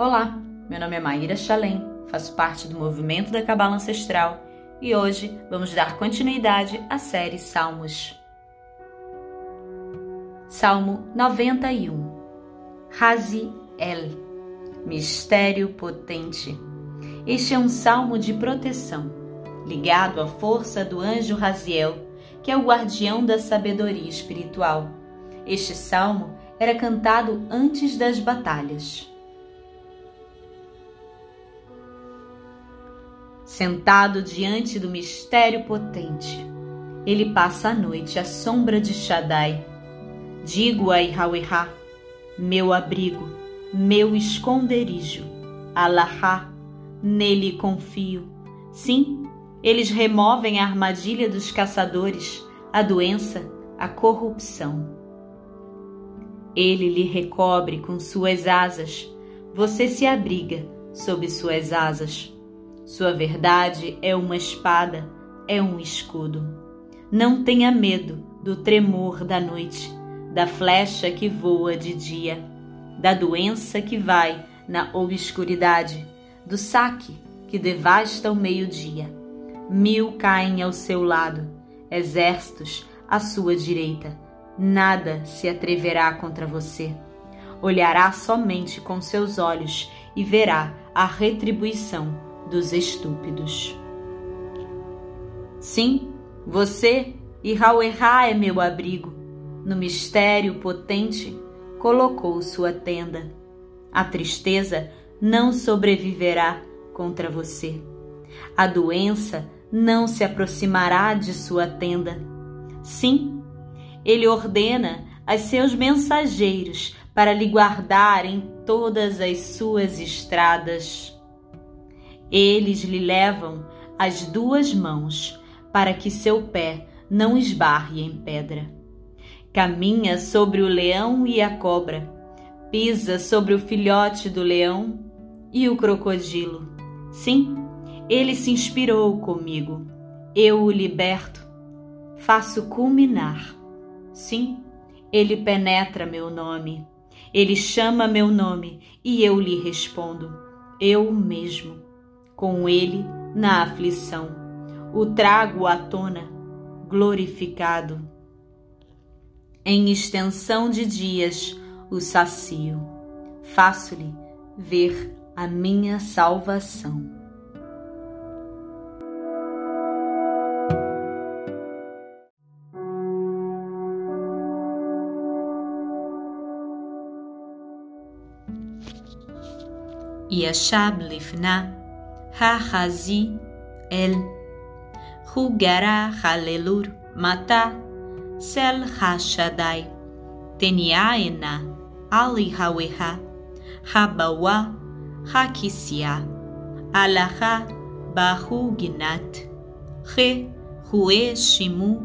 Olá, meu nome é Maíra Chalem, faço parte do movimento da Cabala Ancestral e hoje vamos dar continuidade à série Salmos. Salmo 91 Razi El Mistério Potente Este é um salmo de proteção, ligado à força do anjo Raziel, que é o guardião da sabedoria espiritual. Este salmo era cantado antes das batalhas. Sentado diante do mistério potente, ele passa a noite à sombra de Shaddai. Digo a Ihauerá, meu abrigo, meu esconderijo, Alahá, nele confio. Sim, eles removem a armadilha dos caçadores, a doença, a corrupção. Ele lhe recobre com suas asas, você se abriga sob suas asas. Sua verdade é uma espada, é um escudo. Não tenha medo do tremor da noite, da flecha que voa de dia, da doença que vai na obscuridade, do saque que devasta o meio-dia. Mil caem ao seu lado, exércitos à sua direita. Nada se atreverá contra você. Olhará somente com seus olhos e verá a retribuição dos estúpidos. Sim, você e Rauerá é meu abrigo. No mistério potente colocou sua tenda. A tristeza não sobreviverá contra você. A doença não se aproximará de sua tenda. Sim, ele ordena aos seus mensageiros para lhe guardar em todas as suas estradas. Eles lhe levam as duas mãos para que seu pé não esbarre em pedra. Caminha sobre o leão e a cobra, pisa sobre o filhote do leão e o crocodilo. Sim, ele se inspirou comigo. Eu o liberto, faço culminar. Sim, ele penetra meu nome. Ele chama meu nome e eu lhe respondo. Eu mesmo com ele na aflição. O trago à tona, glorificado. Em extensão de dias o sacio. Faço-lhe ver a minha salvação. E achab lifna Sel Hashadai Teniaena Ali Haweha Habawa Hakisia Alaha Bahuginat He Hue Shimu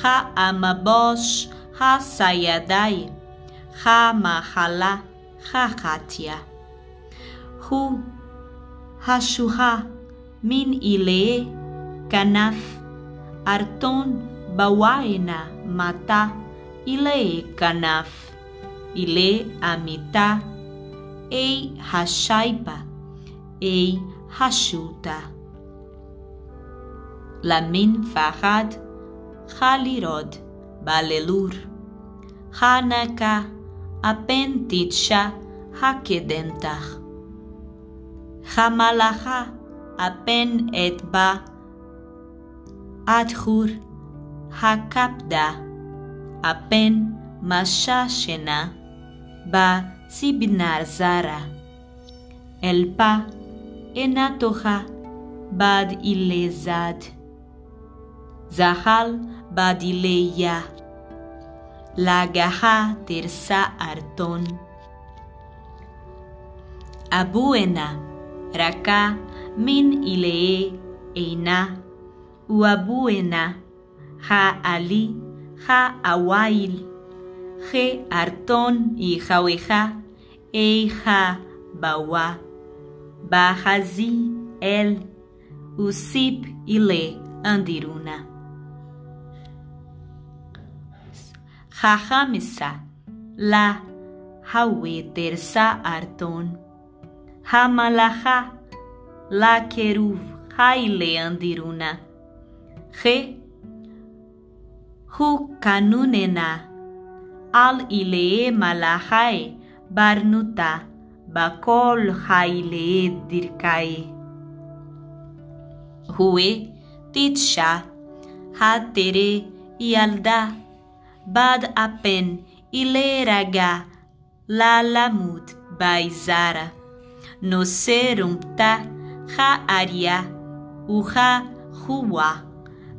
Ha Amabosh Ha Sayadai Ha Mahala Ha Katia Hu השוחה מן אילה, כנף, ארטון בוויינה מטה, אילה כנף, אילה אמיתה, אי השייפה, אי השוטה. למין פחד, חלירוד, בללור. חנקה, הפנטיצ'ה, הקדנתך. Hamalacha apen et ba adhur hakapda apen mashashena ba sibnar zara elpa enatoha bad ilezad zahal bad ileya lagaha tersa arton abuena Raka min ilee eina uabuena ha ali ha awail he arton y jaweja e ha bawa bahazi el usip ile andiruna. Jajamisa la hawe tersa המלאכה, לה קירוב חי לאנדירונה. ח. הוא קנוננה, על אילי מלאכי ברנותה, בכל חי לדרכי. הוא תתשה, התרא ילדה, בד אפן אילי רגע, לה למות ביזרה. Noserumta ha aria uha huwa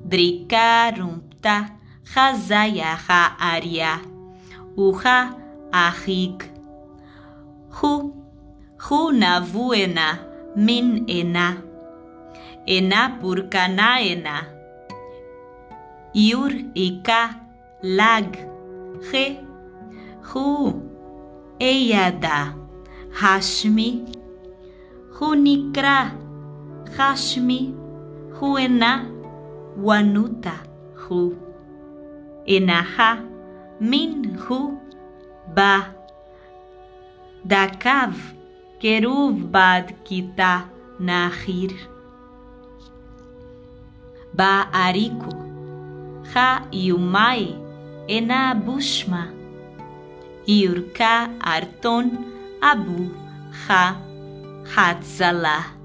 drikarumpta ha zaya ha aria uha ahik hu hu navuena min ena ena purkanaena iur ika lag he hu eyada hashmi Hunikra Hashmi Huena Wanuta Hu Enaha Min Hu Ba. Dakav Keruv Bad Kita Nahir. Ba Ariko Ha Yumai Ena Bushma. Yurka Arton Abu Ha 哈兹拉